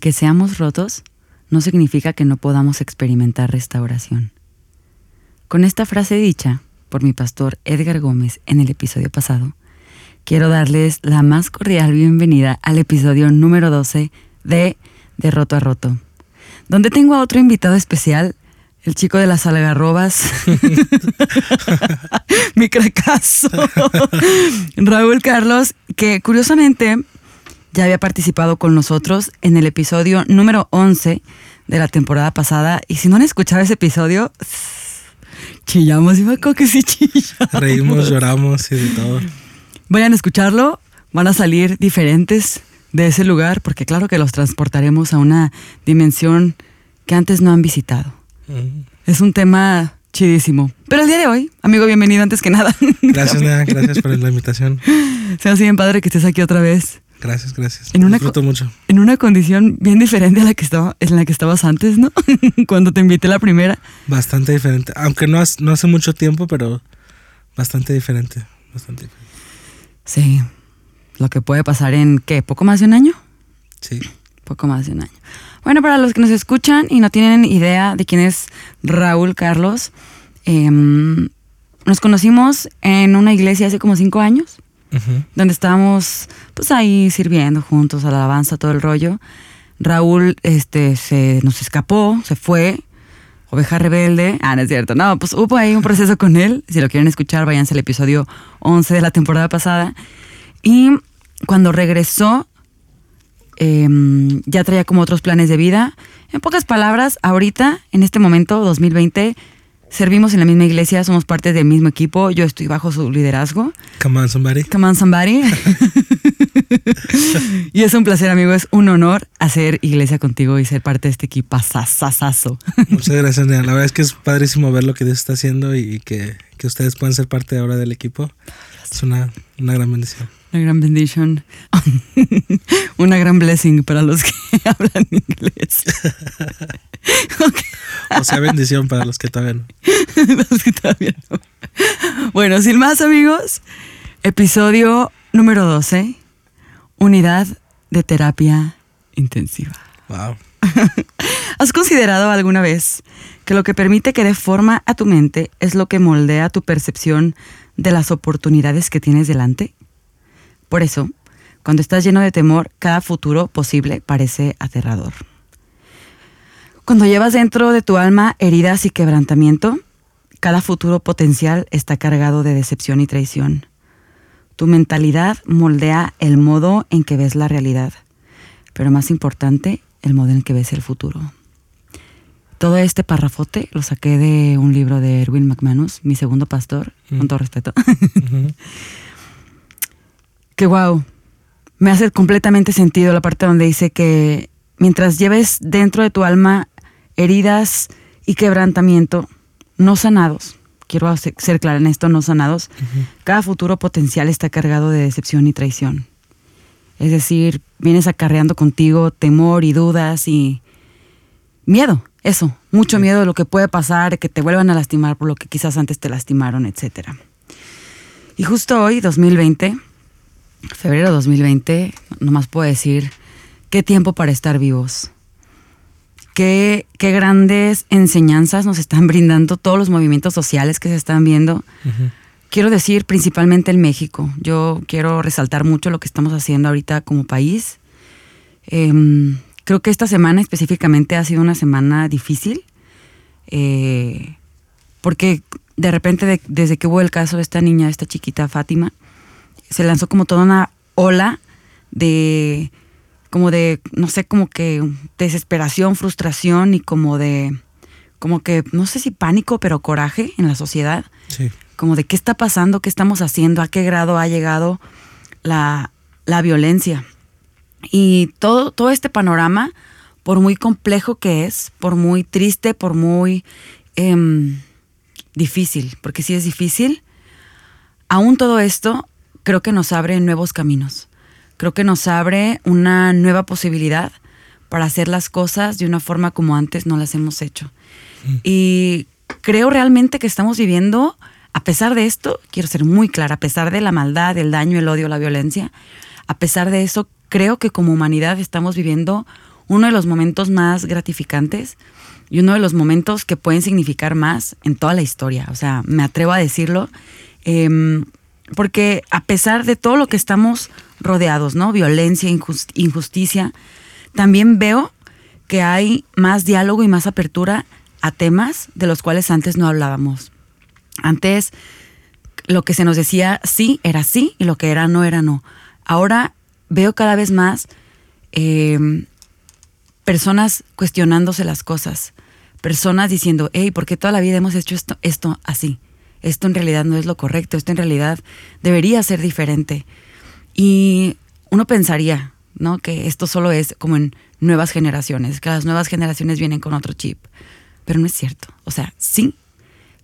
El que seamos rotos no significa que no podamos experimentar restauración. Con esta frase dicha por mi pastor Edgar Gómez en el episodio pasado, quiero darles la más cordial bienvenida al episodio número 12 de De Roto a Roto, donde tengo a otro invitado especial, el chico de las algarrobas, mi cracazo, Raúl Carlos, que curiosamente ya había participado con nosotros en el episodio número 11 de la temporada pasada. Y si no han escuchado ese episodio, chillamos y me que sí chillamos. Reímos, lloramos y de todo. Vayan a escucharlo, van a salir diferentes de ese lugar, porque claro que los transportaremos a una dimensión que antes no han visitado. Es un tema chidísimo. Pero el día de hoy, amigo, bienvenido antes que nada. Gracias, Nea, gracias por la invitación. Se hace bien padre que estés aquí otra vez. Gracias, gracias. En una mucho. En una condición bien diferente a la que estaba, en la que estabas antes, ¿no? Cuando te invité la primera. Bastante diferente. Aunque no, no hace mucho tiempo, pero bastante diferente. Bastante diferente. Sí. Lo que puede pasar en, ¿qué? ¿Poco más de un año? Sí. Poco más de un año. Bueno, para los que nos escuchan y no tienen idea de quién es Raúl Carlos, em, nos conocimos en una iglesia hace como cinco años donde estábamos pues ahí sirviendo juntos a la alabanza, todo el rollo. Raúl este, se nos escapó, se fue, oveja rebelde. Ah, no es cierto. No, pues hubo ahí un proceso con él. Si lo quieren escuchar, váyanse al episodio 11 de la temporada pasada. Y cuando regresó, em, ya traía como otros planes de vida. En pocas palabras, ahorita, en este momento, 2020, servimos en la misma iglesia, somos parte del mismo equipo, yo estoy bajo su liderazgo. Come on, somebody. Come on, somebody. y es un placer, amigo, es un honor hacer iglesia contigo y ser parte de este equipo sasasazo. Muchas gracias, Nea. La verdad es que es padrísimo ver lo que Dios está haciendo y que, que ustedes puedan ser parte ahora del equipo. Es una, una gran bendición. Una gran bendición. Una gran blessing para los que hablan inglés. O sea, bendición para los que todavía no. los que todavía no. Bueno, sin más, amigos, episodio número 12, unidad de terapia intensiva. Wow. ¿Has considerado alguna vez que lo que permite que dé forma a tu mente es lo que moldea tu percepción de las oportunidades que tienes delante? Por eso, cuando estás lleno de temor, cada futuro posible parece aterrador. Cuando llevas dentro de tu alma heridas y quebrantamiento, cada futuro potencial está cargado de decepción y traición. Tu mentalidad moldea el modo en que ves la realidad, pero más importante, el modo en que ves el futuro. Todo este parrafote lo saqué de un libro de Erwin McManus, mi segundo pastor, con todo respeto. que wow, me hace completamente sentido la parte donde dice que mientras lleves dentro de tu alma heridas y quebrantamiento no sanados, quiero ser clara en esto, no sanados, cada futuro potencial está cargado de decepción y traición. Es decir, vienes acarreando contigo temor y dudas y miedo, eso, mucho miedo de lo que puede pasar, que te vuelvan a lastimar por lo que quizás antes te lastimaron, etc. Y justo hoy, 2020, febrero 2020, nomás puedo decir, qué tiempo para estar vivos qué, grandes enseñanzas nos están brindando todos los movimientos sociales que se están viendo. Quiero decir principalmente en México. Yo quiero resaltar mucho lo que estamos haciendo ahorita como país. Em, creo que esta semana específicamente ha sido una semana difícil. Eh, porque de repente, desde que hubo el caso de esta niña, esta chiquita Fátima, se lanzó como toda una ola de como de, no sé, como que desesperación, frustración y como de, como que, no sé si pánico, pero coraje en la sociedad. Sí. Como de qué está pasando, qué estamos haciendo, a qué grado ha llegado la, violencia. Y todo, todo este panorama, por muy complejo que es, por muy triste, por muy em, difícil, porque sí es difícil, aún todo esto creo que nos abre nuevos caminos creo que nos abre una nueva posibilidad para hacer las cosas de una forma como antes no las hemos hecho. Mm. Y creo realmente que estamos viviendo, a pesar de esto, quiero ser muy clara, a pesar de la maldad, el daño, el odio, la violencia, a pesar de eso, creo que como humanidad estamos viviendo uno de los momentos más gratificantes y uno de los momentos que pueden significar más en toda la historia. O sea, me atrevo a decirlo. Em, porque a pesar de todo lo que estamos rodeados, ¿no? Violencia, injusticia, también veo que hay más diálogo y más apertura a temas de los cuales antes no hablábamos. Antes lo que se nos decía sí era sí y lo que era no era no. Ahora veo cada vez más em, personas cuestionándose las cosas, personas diciendo, hey, ¿por qué toda la vida hemos hecho esto, esto así? Esto en realidad no es lo correcto, esto en realidad debería ser diferente. Y uno pensaría, ¿no? Que esto solo es como en nuevas generaciones, que las nuevas generaciones vienen con otro chip. Pero no es cierto. O sea, sí,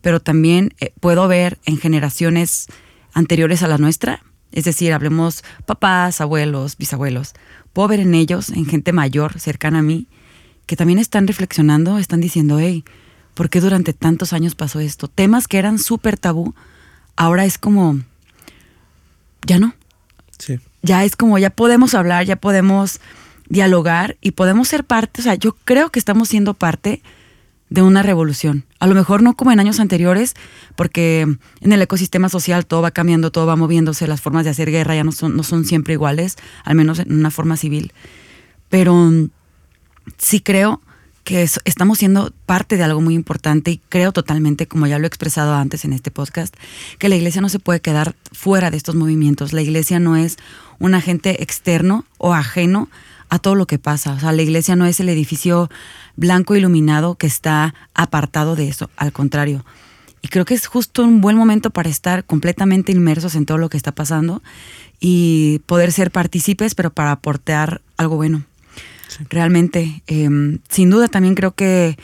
pero también eh, puedo ver en generaciones anteriores a la nuestra, es decir, hablemos papás, abuelos, bisabuelos, puedo ver en ellos, en gente mayor, cercana a mí, que también están reflexionando, están diciendo, hey, ¿por qué durante tantos años pasó esto? Temas que eran súper tabú, ahora es como, ya no. Sí. Ya es como, ya podemos hablar, ya podemos dialogar y podemos ser parte, o sea, yo creo que estamos siendo parte de una revolución. A lo mejor no como en años anteriores, porque en el ecosistema social todo va cambiando, todo va moviéndose, las formas de hacer guerra ya no son, no son siempre iguales, al menos en una forma civil. Pero sí creo que estamos siendo parte de algo muy importante y creo totalmente, como ya lo he expresado antes en este podcast, que la iglesia no se puede quedar fuera de estos movimientos. La iglesia no es un agente externo o ajeno a todo lo que pasa. O sea, la iglesia no es el edificio blanco iluminado que está apartado de eso, al contrario. Y creo que es justo un buen momento para estar completamente inmersos en todo lo que está pasando y poder ser partícipes, pero para aportar algo bueno. Realmente, em, sin duda también creo que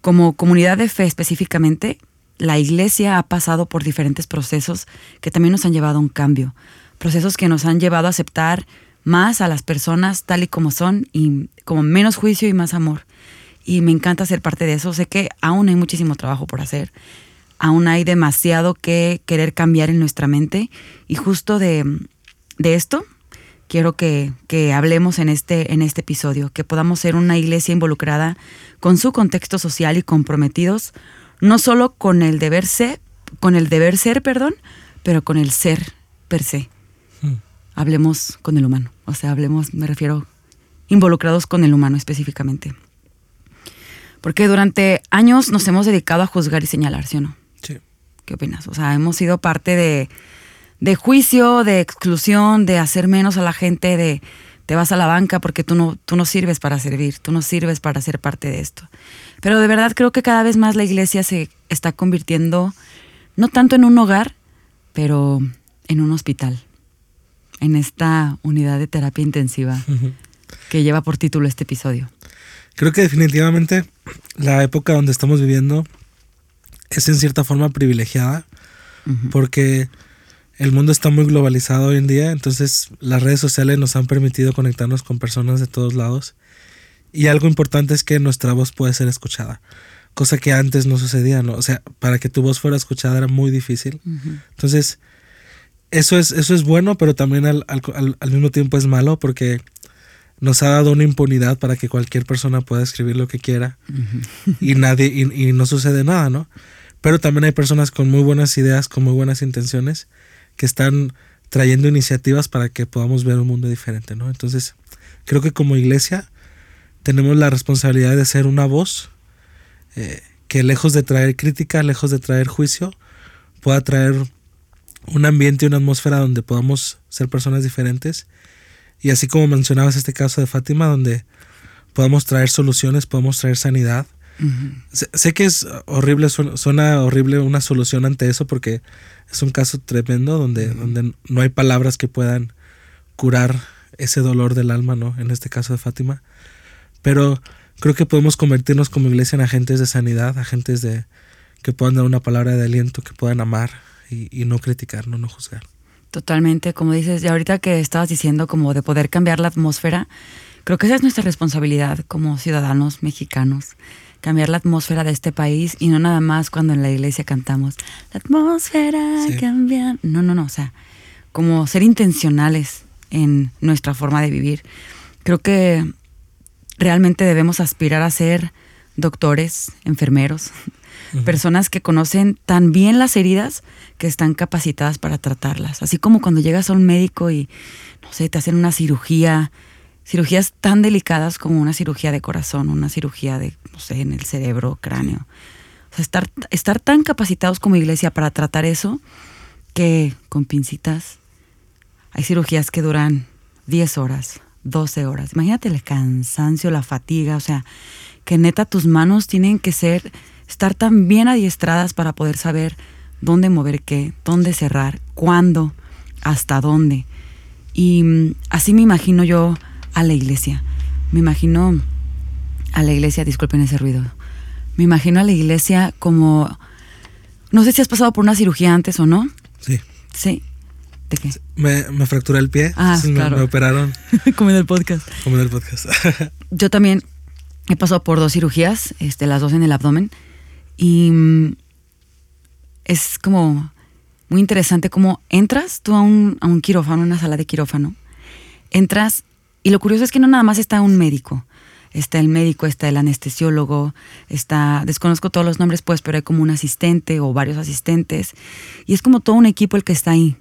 como comunidad de fe específicamente, la iglesia ha pasado por diferentes procesos que también nos han llevado a un cambio, procesos que nos han llevado a aceptar más a las personas tal y como son y como menos juicio y más amor. Y me encanta ser parte de eso. Sé que aún hay muchísimo trabajo por hacer, aún hay demasiado que querer cambiar en nuestra mente y justo de, de esto quiero que, hablemos en este, en este episodio, que podamos ser una iglesia involucrada con su contexto social y comprometidos, no solo con el deber ser, con el deber ser, perdón, pero con el ser per se. Hmm. Hablemos con el humano, o sea, hablemos, me refiero, involucrados con el humano específicamente. Porque durante años nos hemos dedicado a juzgar y señalar, ¿sí o no? Sí. ¿Qué opinas? O sea, hemos sido parte de, de juicio, de exclusión, de hacer menos a la gente, de te vas a la banca porque tú no, tú no sirves para servir, tú no sirves para ser parte de esto. Pero de verdad creo que cada vez más la iglesia se está convirtiendo no tanto en un hogar, pero en un hospital, en esta unidad de terapia intensiva que lleva por título este episodio. Creo que definitivamente la época donde estamos viviendo es en cierta forma privilegiada, porque el mundo está muy globalizado hoy en día, entonces las redes sociales nos han permitido conectarnos con personas de todos lados. Y algo importante es que nuestra voz puede ser escuchada, cosa que antes no sucedía, ¿no? O sea, para que tu voz fuera escuchada era muy difícil. Entonces, eso es, eso es bueno, pero también al, mismo tiempo es malo porque nos ha dado una impunidad para que cualquier persona pueda escribir lo que quiera y nadie, y, y no sucede nada, ¿no? Pero también hay personas con muy buenas ideas, con muy buenas intenciones que están trayendo iniciativas para que podamos ver un mundo diferente, ¿no? Entonces, creo que como iglesia tenemos la responsabilidad de ser una voz eh, que lejos de traer crítica, lejos de traer juicio, pueda traer un ambiente y una atmósfera donde podamos ser personas diferentes. Y así como mencionabas este caso de Fátima, donde podamos traer soluciones, podemos traer sanidad, sé, que es horrible, suena, horrible una solución ante eso porque es un caso tremendo donde, donde no hay palabras que puedan curar ese dolor del alma, ¿no? En este caso de Fátima. Pero creo que podemos convertirnos como iglesia en agentes de sanidad, agentes de que puedan dar una palabra de aliento, que puedan amar y, no criticar, no, no juzgar. Totalmente, como dices, y ahorita que estabas diciendo como de poder cambiar la atmósfera, creo que esa es nuestra responsabilidad como ciudadanos mexicanos cambiar la atmósfera de este país y no nada más cuando en la iglesia cantamos, la atmósfera cambia. No, no, no, o sea, como ser intencionales en nuestra forma de vivir. Creo que realmente debemos aspirar a ser doctores, enfermeros, personas que conocen tan bien las heridas que están capacitadas para tratarlas. Así como cuando llegas a un médico y, no sé, te hacen una cirugía, cirugías tan delicadas como una cirugía de corazón, una cirugía de, no sé, en el cerebro, cráneo. O sea, estar, estar tan capacitados como iglesia para tratar eso que con pincitas hay cirugías que duran 10 horas, 12 horas. Imagínate el cansancio, la fatiga, o sea, que neta tus manos tienen que ser, estar tan bien adiestradas para poder saber dónde mover qué, dónde cerrar, cuándo, hasta dónde. Y mm, así me imagino yo a la iglesia. Me imagino a la iglesia, disculpen ese ruido. Me imagino a la iglesia como, no sé si has pasado por una cirugía antes o no. Sí. Sí. ¿De qué? Me, me fracturé el pie. Ah, me- claro. me, operaron como en el podcast. como en el podcast. Yo también he pasado por dos cirugías, este, las dos en el abdomen, y mm, es como muy interesante cómo entras tú a un, a un quirófano, una sala de quirófano, entras y lo curioso es que no nada más está un médico, está el médico, está el anestesiólogo, está, desconozco todos los nombres pues, pero hay como un asistente o varios asistentes, y es como todo un equipo el que está ahí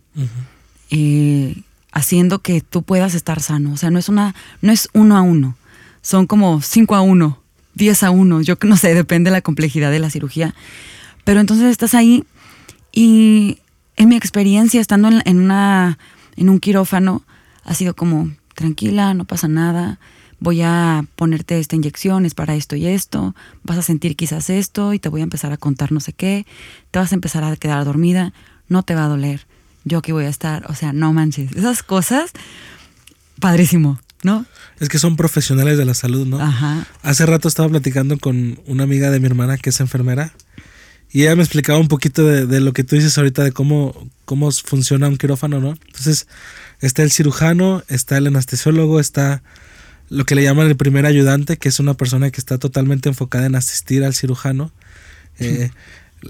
eh, haciendo que tú puedas estar sano. O sea, no es una, no es uno a uno, son como cinco a uno, diez a uno. Yo no sé, depende de la complejidad de la cirugía. Pero entonces estás ahí y en mi experiencia estando en, en una, en un quirófano ha sido como tranquila, no pasa nada. Voy a ponerte esta inyección, es para esto y esto. Vas a sentir quizás esto y te voy a empezar a contar no sé qué. Te vas a empezar a quedar dormida, no te va a doler yo aquí voy a estar, o sea, no manches, esas cosas, padrísimo, ¿no? Es que son profesionales de la salud, ¿no? Ajá, Hace rato estaba platicando con una amiga de mi hermana que es enfermera y ella me explicaba un poquito de, de lo que tú dices ahorita de cómo, cómo funciona un quirófano, ¿no? Entonces, está el cirujano, está el anestesiólogo, está lo que le llaman el primer ayudante, que es una persona que está totalmente enfocada en asistir al cirujano, eh,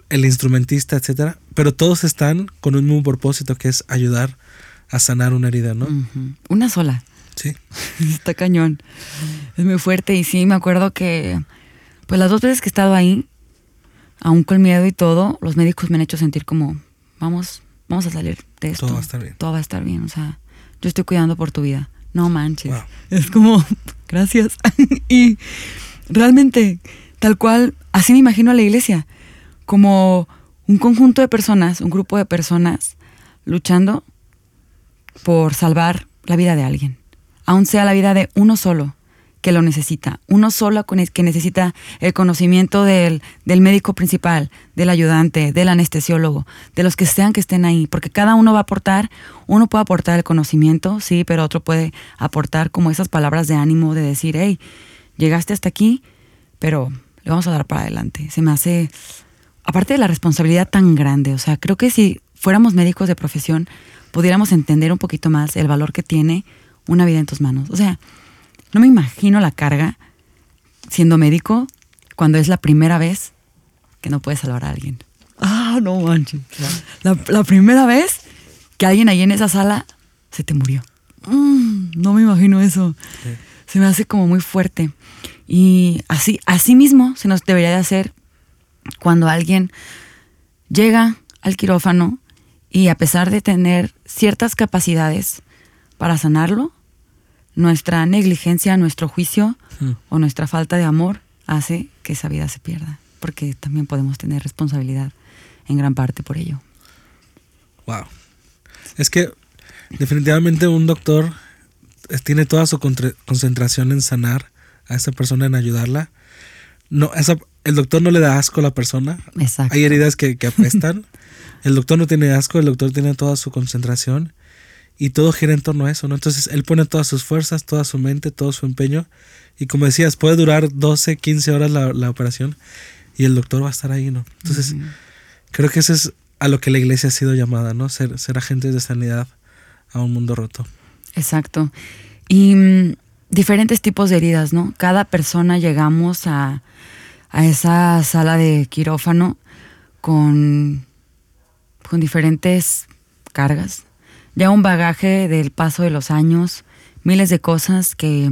el instrumentista, etcétera. Pero todos están con un mismo propósito, que es ayudar a sanar una herida, ¿no? una sola, Sí. está cañón, es muy fuerte y sí, me acuerdo que, pues las dos veces que he estado ahí, aún con miedo y todo, los médicos me han hecho sentir como, vamos, vamos a salir de esto. Todo va a estar bien. Todo va a estar bien, o sea, yo estoy cuidando por tu vida, no manches. Wow. Es como, gracias. y realmente, tal cual, así me imagino a la iglesia, como un conjunto de personas, un grupo de personas luchando por salvar la vida de alguien, aun sea la vida de uno solo que lo necesita, uno solo que necesita el conocimiento del, del médico principal, del ayudante, del anestesiólogo, de los que sean que estén ahí, porque cada uno va a aportar, uno puede aportar el conocimiento, sí, pero otro puede aportar como esas palabras de ánimo de decir, hey, llegaste hasta aquí, pero le vamos a dar para adelante. Se me hace, aparte de la responsabilidad tan grande, o sea, creo que si fuéramos médicos de profesión, pudiéramos entender un poquito más el valor que tiene una vida en tus manos. O sea, no me imagino la carga siendo médico cuando es la primera vez que no puedes salvar a alguien. Ah, no manches. La, la primera vez que alguien ahí en esa sala se te murió. Mm, no me imagino eso. Se me hace como muy fuerte. Y así, así mismo se nos debería de hacer cuando alguien llega al quirófano y a pesar de tener ciertas capacidades para sanarlo, nuestra negligencia, nuestro juicio Mm. o nuestra falta de amor hace que esa vida se pierda, porque también podemos tener responsabilidad en gran parte por ello. Wow. Es que definitivamente un doctor tiene toda su concentración en sanar a esa persona, en ayudarla. No, esa, el doctor no le da asco a la persona. Exacto. Hay heridas que, que apestan. el doctor no tiene asco, el doctor tiene toda su concentración y todo gira en torno a eso, ¿no? Entonces él pone todas sus fuerzas, toda su mente, todo su empeño y como decías, puede durar 12, 15 horas la, la operación y el doctor va a estar ahí, ¿no? Entonces creo que eso es a lo que la iglesia ha sido llamada, ¿no? Ser, ser agentes de sanidad a un mundo roto. Exacto. Y mm, diferentes tipos de heridas, ¿no? Cada persona llegamos a, a esa sala de quirófano con, con diferentes cargas. Ya un bagaje del paso de los años, miles de cosas que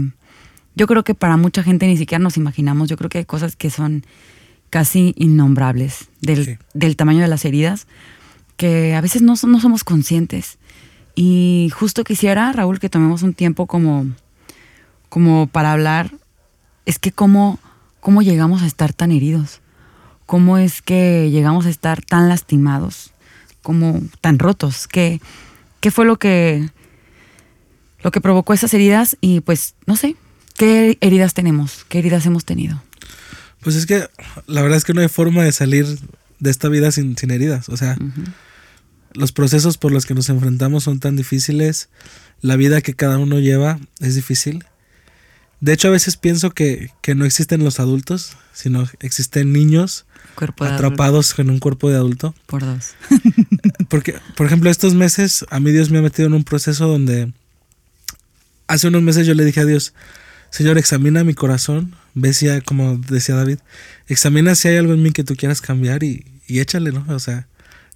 yo creo que para mucha gente ni siquiera nos imaginamos, yo creo que hay cosas que son casi innombrables del, del tamaño de las heridas, que a veces no, no somos conscientes. Y justo quisiera, Raúl, que tomemos un tiempo como, como para hablar, es que cómo, cómo llegamos a estar tan heridos, cómo es que llegamos a estar tan lastimados, como tan rotos, qué, qué fue lo que, lo que provocó esas heridas y pues no sé, ¿qué heridas tenemos? ¿Qué heridas hemos tenido? Pues es que la verdad es que no hay forma de salir de esta vida sin, sin heridas. O sea, los procesos por los que nos enfrentamos son tan difíciles, la vida que cada uno lleva es difícil. De hecho, a veces pienso que, no existen los adultos, sino existen niños atrapados en un cuerpo de adulto. Por dos. Porque, por ejemplo, estos meses a mí Dios me ha metido en un proceso donde hace unos meses yo le dije a Dios, Señor, examina mi corazón, ve si hay, como decía David, examina si hay algo en mí que tú quieras cambiar y, y échale, ¿no? O sea,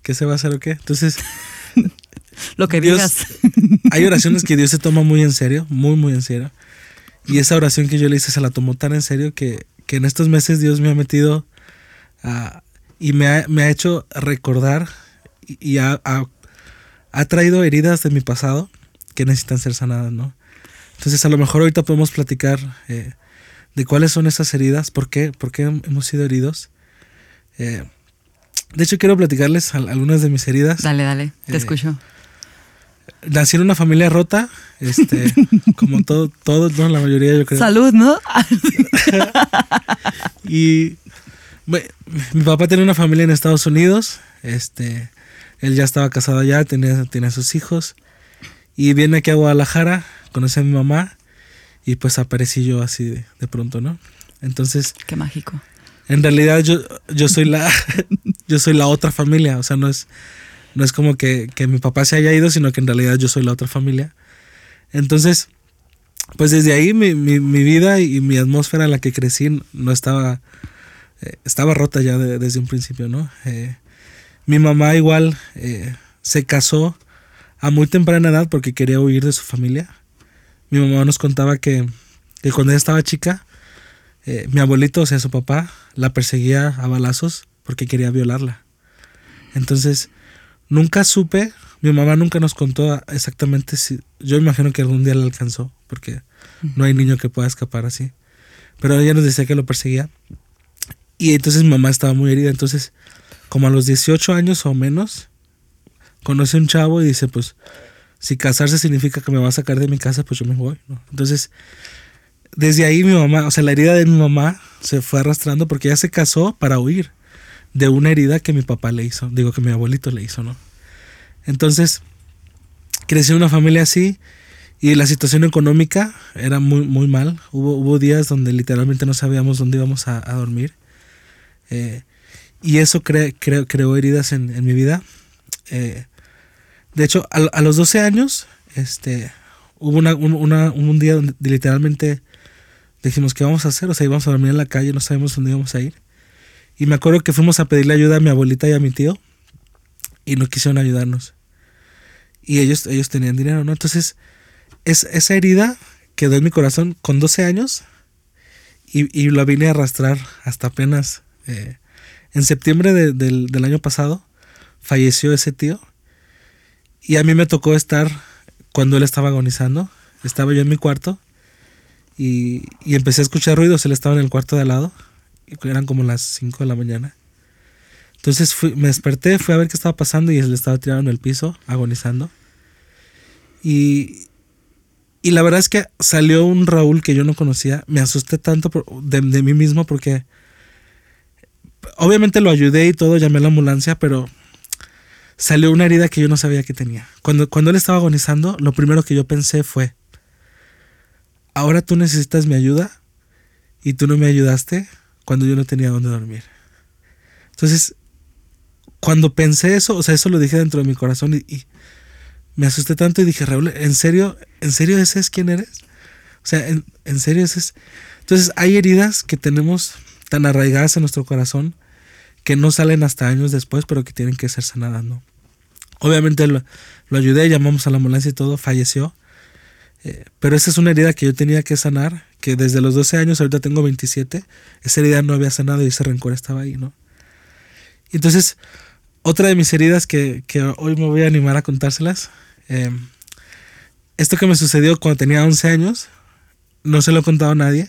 ¿qué se va a hacer o qué? Entonces, lo que digas. hay oraciones que Dios se toma muy en serio, muy, muy en serio. Y esa oración que yo le hice se la tomó tan en serio que, en estos meses Dios me ha metido y me ha, me ha, hecho recordar y, ha, ha, traído heridas de mi pasado que necesitan ser sanadas, ¿no? Entonces a lo mejor ahorita podemos platicar eh, de cuáles son esas heridas, por qué, por qué hemos sido heridos. Eh, de hecho, quiero platicarles algunas de mis heridas. Dale, dale, te eh, escucho. Nací en una familia rota, este, como todo, todos, ¿no? La mayoría, yo creo. Salud, ¿no? y mi papá tenía una familia en Estados Unidos, este, él ya estaba casado allá, tenía, tenía sus hijos, y viene aquí a Guadalajara, conoce a mi mamá, y pues aparecí yo así de, de pronto, ¿no? Entonces... Qué mágico. En realidad yo, yo soy la yo soy la otra familia, o sea, no es no es como que, mi papá se haya ido, sino que en realidad yo soy la otra familia. Entonces, pues desde ahí mi, vida y, mi atmósfera en la que crecí no estaba eh, estaba rota ya desde un principio, ¿no? Eh, mi mamá igual eh, se casó a muy temprana edad porque quería huir de su familia. Mi mamá nos contaba que, que cuando ella estaba chica, mi abuelito, o sea, su papá, la perseguía a balazos porque quería violarla. Entonces, nunca supe, mi mamá nunca nos contó exactamente si, yo imagino que algún día la alcanzó, porque no hay niño que pueda escapar así. Pero ella nos decía que lo perseguía. Y entonces mi mamá estaba muy herida. Entonces, como a los 18 años o menos, conoce a un chavo y dice, pues, si casarse significa que me va a sacar de mi casa, pues yo me voy. Entonces, desde ahí mi mamá, o sea, la herida de mi mamá se fue arrastrando porque ella se casó para huir de una herida que mi papá le hizo, digo que mi abuelito le hizo, ¿no? Entonces, crecí en una familia así y la situación económica era muy, muy mal. Hubo, hubo días donde literalmente no sabíamos dónde íbamos a, dormir. Eh, y eso creó heridas en, mi vida. Eh, de hecho, a, los 12 años, este, hubo un día donde literalmente dijimos, ¿qué vamos a hacer? O sea, íbamos a dormir en la calle, no sabemos dónde íbamos a ir. Y me acuerdo que fuimos a pedirle ayuda a mi abuelita y a mi tío y no quisieron ayudarnos. Y ellos, tenían dinero, ¿no? Entonces, es, esa herida quedó en mi corazón con 12 años y, y la vine a arrastrar hasta apenas eh, en septiembre del, del año pasado. Falleció ese tío y a mí me tocó estar cuando él estaba agonizando. Estaba yo en mi cuarto y, empecé a escuchar ruidos. Él estaba en el cuarto de al lado. Y eran como las 5 de la mañana. Entonces me desperté, fui a ver qué estaba pasando y él estaba tirado en el piso, agonizando. Y, y la verdad es que salió un Raúl que yo no conocía. Me asusté tanto de, mí mismo porque obviamente lo ayudé y todo, llamé a la ambulancia, pero salió una herida que yo no sabía que tenía. Cuando, cuando él estaba agonizando, lo primero que yo pensé fue, ahora tú necesitas mi ayuda y tú no me ayudaste cuando yo no tenía dónde dormir. Entonces, cuando pensé eso, o sea, eso lo dije dentro de mi corazón y, me asusté tanto y dije, Raúl, ¿en serio? ¿En serio ese es quién eres? O sea, ¿en, en serio ese es? Entonces, hay heridas que tenemos tan arraigadas en nuestro corazón que no salen hasta años después, pero que tienen que ser sanadas, ¿no? Obviamente lo, lo ayudé, llamamos a la ambulancia y todo, falleció. Eh, pero esa es una herida que yo tenía que sanar, que desde los 12 años, ahorita tengo 27, esa herida no había sanado y ese rencor estaba ahí, ¿no? Entonces, otra de mis heridas que, hoy me voy a animar a contárselas, eh, esto que me sucedió cuando tenía 11 años, no se lo he contado a nadie,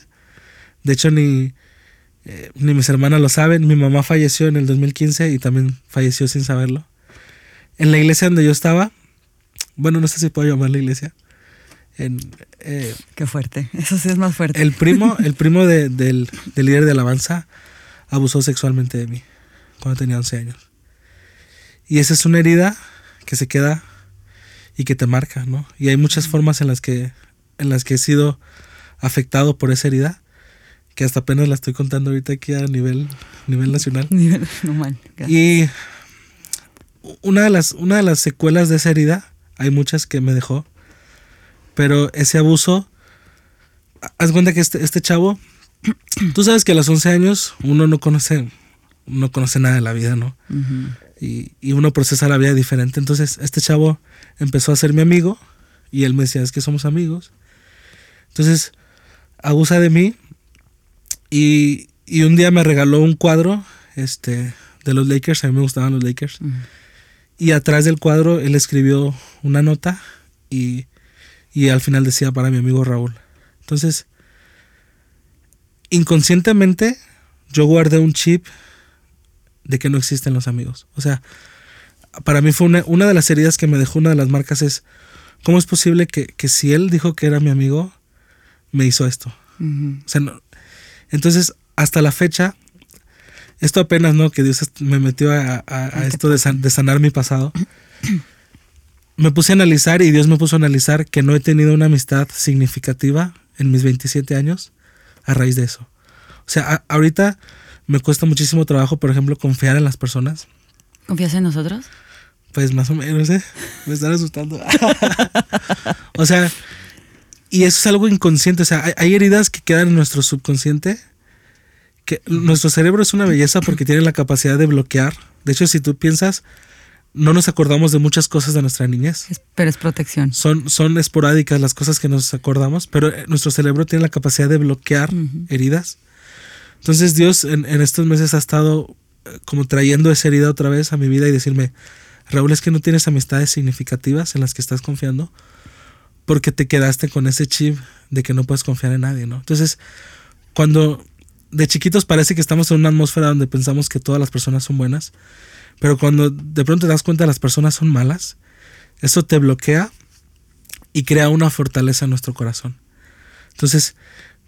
de hecho ni, eh, ni mis hermanas lo saben, mi mamá falleció en el 2015 y también falleció sin saberlo. En la iglesia donde yo estaba, bueno, no sé si puedo llamar la iglesia, en, eh, Qué fuerte, eso sí es más fuerte. El primo, el primo del, del, líder de alabanza abusó sexualmente de mí cuando tenía 11 años. Y esa es una herida que se queda y que te marca, ¿no? Y hay muchas formas en las que, en las que he sido afectado por esa herida, que hasta apenas la estoy contando ahorita aquí a nivel, nivel nacional. y una de, las, una de las secuelas de esa herida, hay muchas que me dejó, pero ese abuso, haz cuenta que este, este chavo, tú sabes que a los 11 años uno no conoce, no conoce nada de la vida, ¿no? y, y, uno procesa la vida diferente. Entonces este chavo empezó a ser mi amigo y él me decía, es que somos amigos. Entonces abusa de mí y, y un día me regaló un cuadro este, de los Lakers, a mí me gustaban los Lakers. Y atrás del cuadro él escribió una nota y y al final decía para mi amigo Raúl. Entonces, inconscientemente yo guardé un chip de que no existen los amigos. O sea, para mí fue una, de las heridas que me dejó una de las marcas es, ¿cómo es posible que, si él dijo que era mi amigo, me hizo esto? O sea, entonces, hasta la fecha, esto apenas, ¿no? Que Dios me metió a, esto de, de sanar mi pasado me puse a analizar y Dios me puso a analizar que no he tenido una amistad significativa en mis 27 años a raíz de eso. O sea, ahorita me cuesta muchísimo trabajo, por ejemplo, confiar en las personas. ¿Confías en nosotros? Pues más o menos, ¿eh? Me están asustando. o sea, y eso es algo inconsciente. O sea, hay, hay, heridas que quedan en nuestro subconsciente. Que nuestro cerebro es una belleza porque tiene la capacidad de bloquear. De hecho, si tú piensas, no nos acordamos de muchas cosas de nuestra niñez. pero es protección. Son, son esporádicas las cosas que nos acordamos, pero eh, nuestro cerebro tiene la capacidad de bloquear heridas. Entonces Dios en, estos meses ha estado eh, como trayendo esa herida otra vez a mi vida y decirme, Raúl, es que no tienes amistades significativas en las que estás confiando porque te quedaste con ese chip de que no puedes confiar en nadie, ¿no? Entonces, cuando de chiquitos parece que estamos en una atmósfera donde pensamos que todas las personas son buenas, pero cuando de pronto te das cuenta las personas son malas, eso te bloquea y crea una fortaleza en nuestro corazón. Entonces,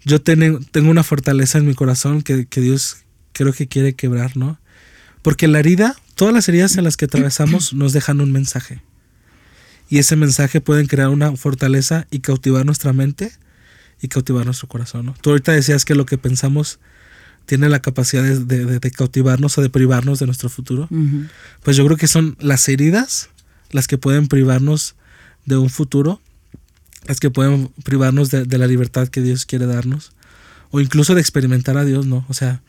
yo tengo una fortaleza en mi corazón que, que Dios creo que quiere quebrar, ¿no? Porque la herida, todas las heridas en las que atravesamos nos dejan un mensaje. Y ese mensaje puede crear una fortaleza y cautivar nuestra mente y cautivar nuestro corazón. ¿no? Tú ahorita decías que lo que pensamos tiene la capacidad de, cautivarnos o de privarnos de nuestro futuro, pues yo creo que son las heridas las que pueden privarnos de un futuro, las que pueden privarnos de, la libertad que Dios quiere darnos, o incluso de experimentar a Dios, ¿no? O sea,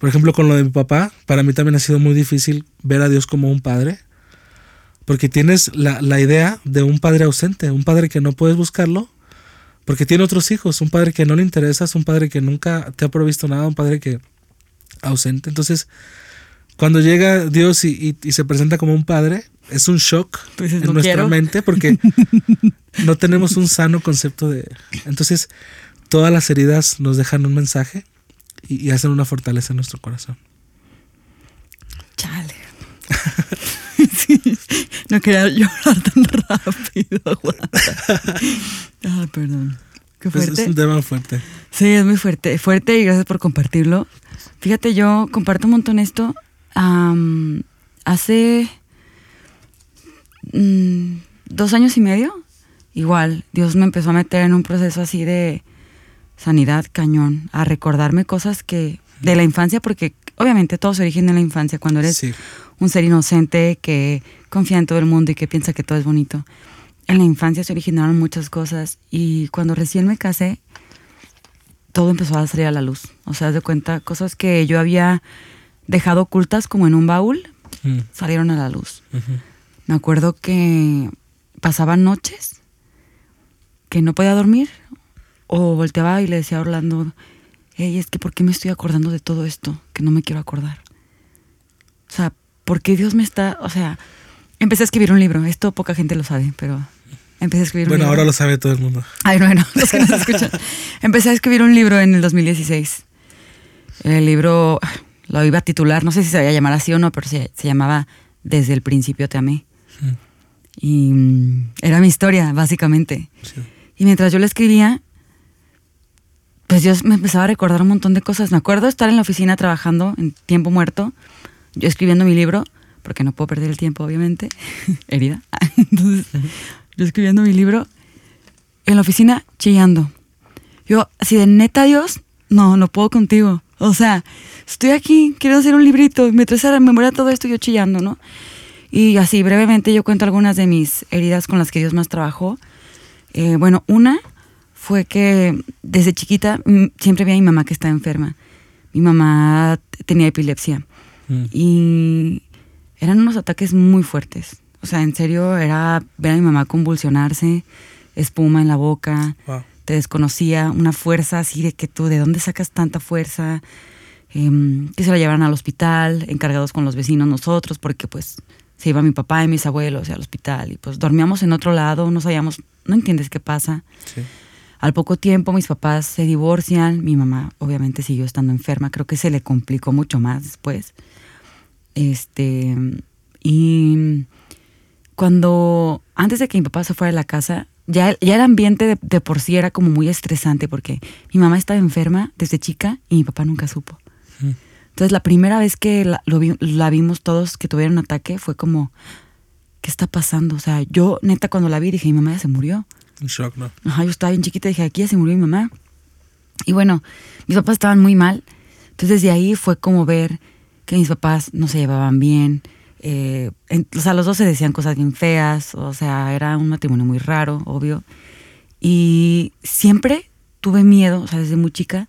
por ejemplo, con lo de mi papá, para mí también ha sido muy difícil ver a Dios como un padre, porque tienes la, la idea de un padre ausente, un padre que no puedes buscarlo, porque tiene otros hijos, un padre que no le interesa, un padre que nunca te ha provisto nada, un padre que ausente. Entonces, cuando llega Dios y, se presenta como un padre, es un shock en nuestra mente porque no tenemos un sano concepto de... Entonces, todas las heridas nos dejan un mensaje y, hacen una fortaleza en nuestro corazón. Chale. no quería llorar tan rápido. ah, perdón. Qué pues fuerte. es un tema fuerte. Sí, es muy fuerte. Fuerte y gracias por compartirlo. Fíjate, yo comparto un montón esto. hace mm, dos años y medio, igual, Dios me empezó a meter en un proceso así de sanidad cañón, a recordarme cosas que de la infancia, porque obviamente todo se origina en la infancia, cuando eres un ser inocente que confía en todo el mundo y que piensa que todo es bonito. En la infancia se originaron muchas cosas y cuando recién me casé, todo empezó a salir a la luz. O sea, de cuenta, cosas que yo había dejado ocultas como en un baúl, mm. salieron a la luz. Me acuerdo que pasaban noches que no podía dormir o volteaba y le decía a Orlando, hey, es que ¿por qué me estoy acordando de todo esto que no me quiero acordar? O sea, ¿por qué Dios me está, o sea, empecé a escribir un libro, esto poca gente lo sabe, pero empecé a escribir bueno, un libro. ahora lo sabe todo el mundo. Ay, bueno, los que nos escuchan. Empecé a escribir un libro en el 2016. El libro lo iba a titular, no sé si se iba a llamar así o no, pero se, se llamaba Desde el principio te amé. Mm, Y mm, era mi historia, básicamente. sí. Y mientras yo la escribía, pues yo me empezaba a recordar un montón de cosas. Me acuerdo estar en la oficina trabajando en tiempo muerto, yo escribiendo mi libro, porque no puedo perder el tiempo, obviamente, herida. Entonces, yo escribiendo mi libro, en la oficina chillando. Yo, así de neta, Dios, no, no puedo contigo. O sea, estoy aquí, quiero hacer un librito, me traes a la memoria todo esto, yo chillando, ¿no? Y así, brevemente, yo cuento algunas de mis heridas con las que Dios más trabajó. Eh, bueno, una fue que desde chiquita mm, siempre vi a mi mamá que estaba enferma. Mi mamá tenía epilepsia Mm, y eran unos ataques muy fuertes. O sea, en serio, era ver a mi mamá convulsionarse, espuma en la boca, wow. te desconocía, una fuerza así de que tú, ¿de dónde sacas tanta fuerza? Em, que se la llevaran al hospital, encargados con los vecinos nosotros, porque pues se iba mi papá y mis abuelos al hospital y pues dormíamos en otro lado, no sabíamos, no entiendes qué pasa. Sí. Al poco tiempo mis papás se divorcian, mi mamá obviamente siguió estando enferma, creo que se le complicó mucho más después. Este, y cuando, antes de que mi papá se fuera de la casa, ya, ya el ambiente de, de por sí era como muy estresante porque mi mamá estaba enferma desde chica y mi papá nunca supo. Entonces la primera vez que la, lo vi- la vimos todos que tuvieron un ataque fue como, ¿qué está pasando? O sea, yo neta cuando la vi dije, mi mamá ya se murió. Un shock, ¿no? Ajá, yo estaba bien chiquita y dije, aquí ya se murió mi mamá. Y bueno, mis papás estaban muy mal. Entonces de ahí fue como ver que mis papás no se llevaban bien. eh, en- o sea, los dos se decían cosas bien feas. O sea, era un matrimonio muy raro, obvio. Y siempre tuve miedo, o sea, desde muy chica,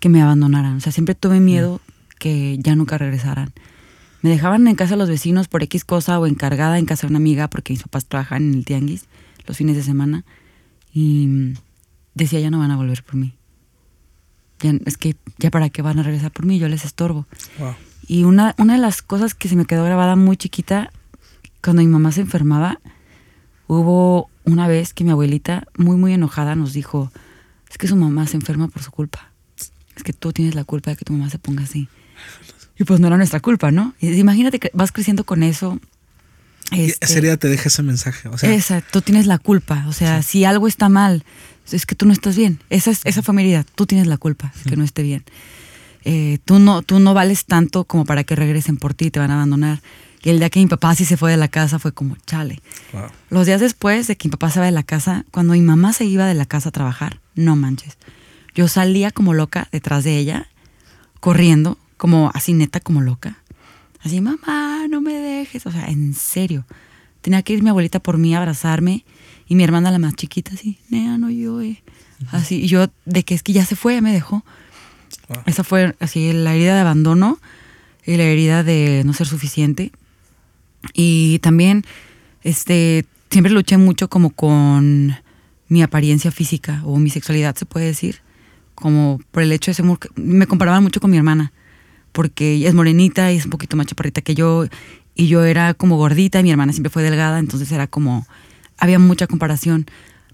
que me abandonaran. O sea, siempre tuve miedo que ya nunca regresaran. Me dejaban en casa de los vecinos por X cosa o encargada en casa de una amiga porque mis papás trabajan en el tianguis los fines de semana y mm, decía ya no van a volver por mí. Ya, es que ya para qué van a regresar por mí, yo les estorbo. Wow. Y una, una de las cosas que se me quedó grabada muy chiquita, cuando mi mamá se enfermaba, hubo una vez que mi abuelita, muy, muy enojada, nos dijo, es que su mamá se enferma por su culpa. Es que tú tienes la culpa de que tu mamá se ponga así. Y pues no era nuestra culpa, ¿no? Imagínate que vas creciendo con eso. Este, te deja ese mensaje. O sea, esa, tú tienes la culpa. O sea, si algo está mal, es que tú no estás bien. Esa, es, esa fue mi herida. Tú tienes la culpa de que no esté bien. Eh, tú, no, tú no vales tanto como para que regresen por ti y te van a abandonar. Y el día que mi papá sí se fue de la casa fue como, chale. wow. Los días después de que mi papá se va de la casa, cuando mi mamá se iba de la casa a trabajar, no manches. Yo salía como loca detrás de ella, corriendo, como así neta, como loca. Así, mamá, no me dejes. O sea, en serio. Tenía que ir mi abuelita por mí a abrazarme y mi hermana la más chiquita así, nea, no llore. Así, y yo de que es que ya se fue, ya me dejó. Wow. Esa fue así la herida de abandono y la herida de no ser suficiente. Y también, este, siempre luché mucho como con mi apariencia física o mi sexualidad, se puede decir. Como por el hecho de ser, me comparaban mucho con mi hermana, porque ella es morenita y es un poquito más chaparrita que yo, y yo era como gordita y mi hermana siempre fue delgada, entonces era como, había mucha comparación,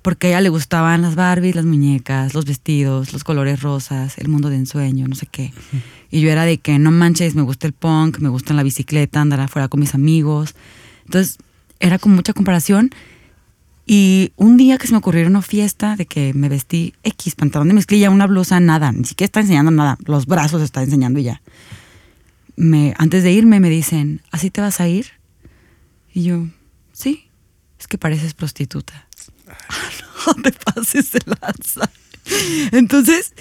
porque a ella le gustaban las Barbies, las muñecas, los vestidos, los colores rosas, el mundo de ensueño, no sé qué. Y yo era de que no manches, me gusta el punk, me gusta la bicicleta, andar afuera con mis amigos. Entonces era con mucha comparación. Y un día que se me ocurrió una fiesta de que me vestí X, pantalón de mezclilla, una blusa, nada, ni siquiera está enseñando nada, los brazos está enseñando y ya. Me, antes de irme me dicen, ¿así te vas a ir? Y yo, sí, es que pareces prostituta. no te pases de lanza. Entonces,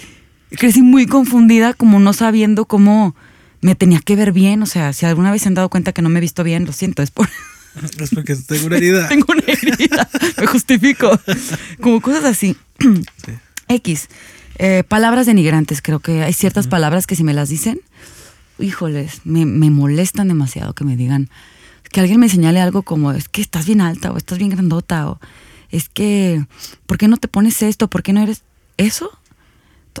crecí muy confundida, como no sabiendo cómo me tenía que ver bien. O sea, si alguna vez se han dado cuenta que no me he visto bien, lo siento, es por... Es porque tengo una herida. Tengo una herida, me justifico. Como cosas así. Sí. X. Eh, palabras denigrantes, creo que hay ciertas palabras que si me las dicen, híjoles, me, me molestan demasiado que me digan, que alguien me señale algo como, es que estás bien alta o estás bien grandota o es que, ¿por qué no te pones esto? ¿Por qué no eres? eso,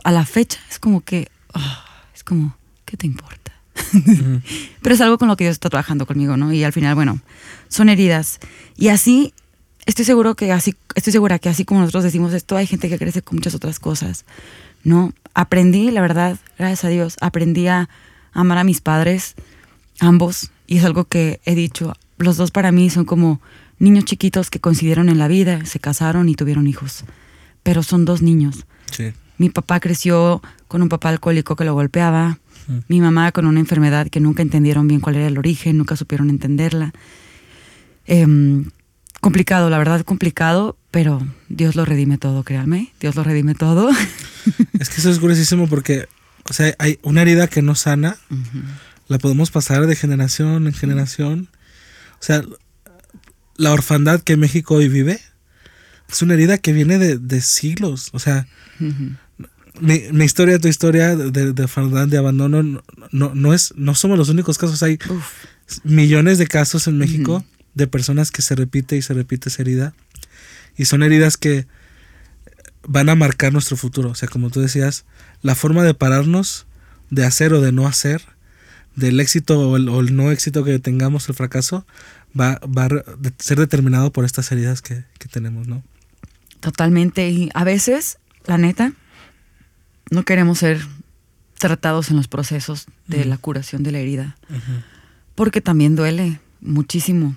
a la fecha, es como que, ah, es como, ¿qué te importa? Pero es algo con lo que Dios está trabajando conmigo, ¿no? Y al final, bueno, son heridas. Y así, estoy seguro que así, estoy segura que así como nosotros decimos esto, hay gente que crece con muchas otras cosas, ¿no? Aprendí, la verdad, gracias a Dios, aprendí a amar a mis padres, ambos, y es algo que he dicho, los dos para mí son como niños chiquitos que coincidieron en la vida, se casaron y tuvieron hijos, pero son dos niños. Sí. Mi papá creció con un papá alcohólico que lo golpeaba, mi mamá con una enfermedad que nunca entendieron bien cuál era el origen, nunca supieron entenderla. Em, complicado, la verdad complicado, pero Dios lo redime todo, créanme, Dios lo redime todo. Es que eso es gruesísimo porque, o sea, hay una herida que no sana, la podemos pasar de generación en generación. O sea, la orfandad que México hoy vive es una herida que viene de, siglos. O sea, mi, historia, tu historia de, de de abandono, no, no, es, no somos los únicos casos. Hay millones de casos en México de personas que se repite y se repite esa herida. Y son heridas que van a marcar nuestro futuro. O sea, como tú decías, la forma de pararnos, de hacer o de no hacer, del éxito o el, no éxito que tengamos, el fracaso, va, va, a ser determinado por estas heridas que, tenemos, ¿no? Totalmente. Y a veces, la neta, no queremos ser tratados en los procesos de la curación de la herida. Porque también duele muchísimo.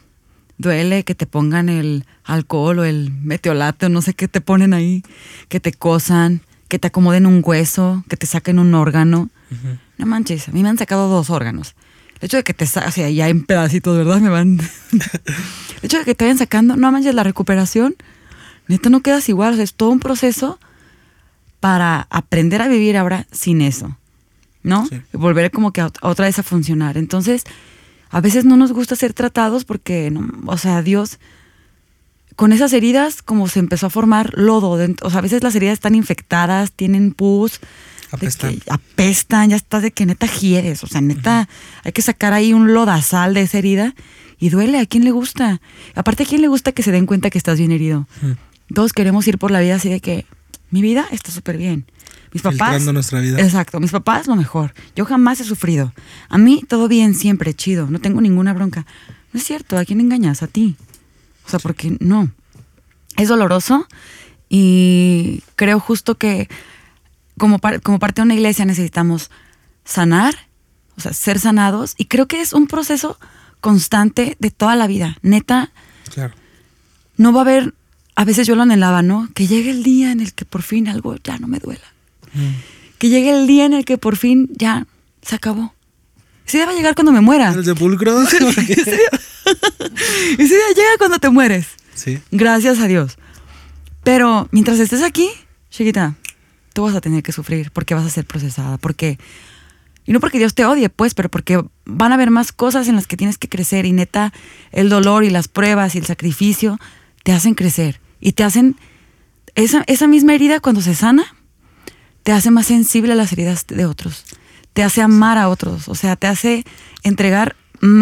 Duele que te pongan el alcohol o el meteolato, no sé qué te ponen ahí, que te cosan, que te acomoden un hueso, que te saquen un órgano. No manches, a mí me han sacado dos órganos. El hecho de que te o sea, ya en pedacitos, ¿verdad? Me van. el hecho de que te vayan sacando, no manches, la recuperación, neta no quedas igual. O sea, es todo un proceso para aprender a vivir ahora sin eso, ¿no? Volver como que a otra vez a funcionar. Entonces, a veces no nos gusta ser tratados porque, no, o sea, Dios, con esas heridas, como se empezó a formar lodo, o sea, a veces las heridas están infectadas, tienen pus, Apestan. apestan, ya estás de que neta quieres, o sea, neta, hay que sacar ahí un lodazal de esa herida y duele, ¿a quién le gusta? Aparte, ¿a quién le gusta que se den cuenta que estás bien herido? Todos queremos ir por la vida así de que mi vida está súper bien. Mis papás. nuestra vida. Exacto, mis papás lo mejor. Yo jamás he sufrido. A mí todo bien, siempre, chido, no tengo ninguna bronca. No es cierto, ¿a quién engañas? A ti. O sea, porque no. Es doloroso y creo justo que como, como parte de una iglesia necesitamos sanar, o sea, ser sanados, y creo que es un proceso constante de toda la vida. Neta, claro. no va a haber, a veces yo lo anhelaba, ¿no? Que llegue el día en el que por fin algo ya no me duela. Mm. Que llegue el día en el que por fin ya se acabó. Ese día va a llegar cuando me muera. ¿El sepulcro? ese, día, ese día llega cuando te mueres. Sí. Gracias a Dios. Pero mientras estés aquí, chiquita, tú vas a tener que sufrir porque vas a ser procesada, porque... Y no porque Dios te odie, pues, pero porque van a haber más cosas en las que tienes que crecer y neta, el dolor y las pruebas y el sacrificio te hacen crecer y te hacen... Esa, esa misma herida cuando se sana, te hace más sensible a las heridas de otros, te hace amar a otros, o sea, te hace entregar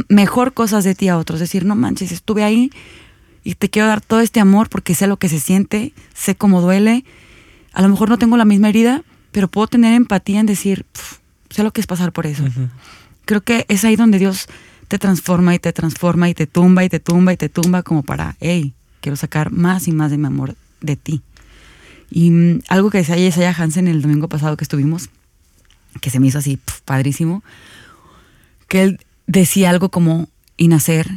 mejor cosas de ti a otros, decir, no manches, estuve ahí y te quiero dar todo este amor porque sé lo que se siente, sé cómo duele a lo mejor no tengo la misma herida, pero puedo tener empatía en decir, sé lo que es pasar por eso. Creo que es ahí donde Dios te transforma y te transforma y te tumba y te tumba y te tumba como para, hey, quiero sacar más y más de mi amor de ti. Y mm, algo que decía Isaiah Hansen el domingo pasado que estuvimos, que se me hizo así padrísimo, que él decía algo como, y nacer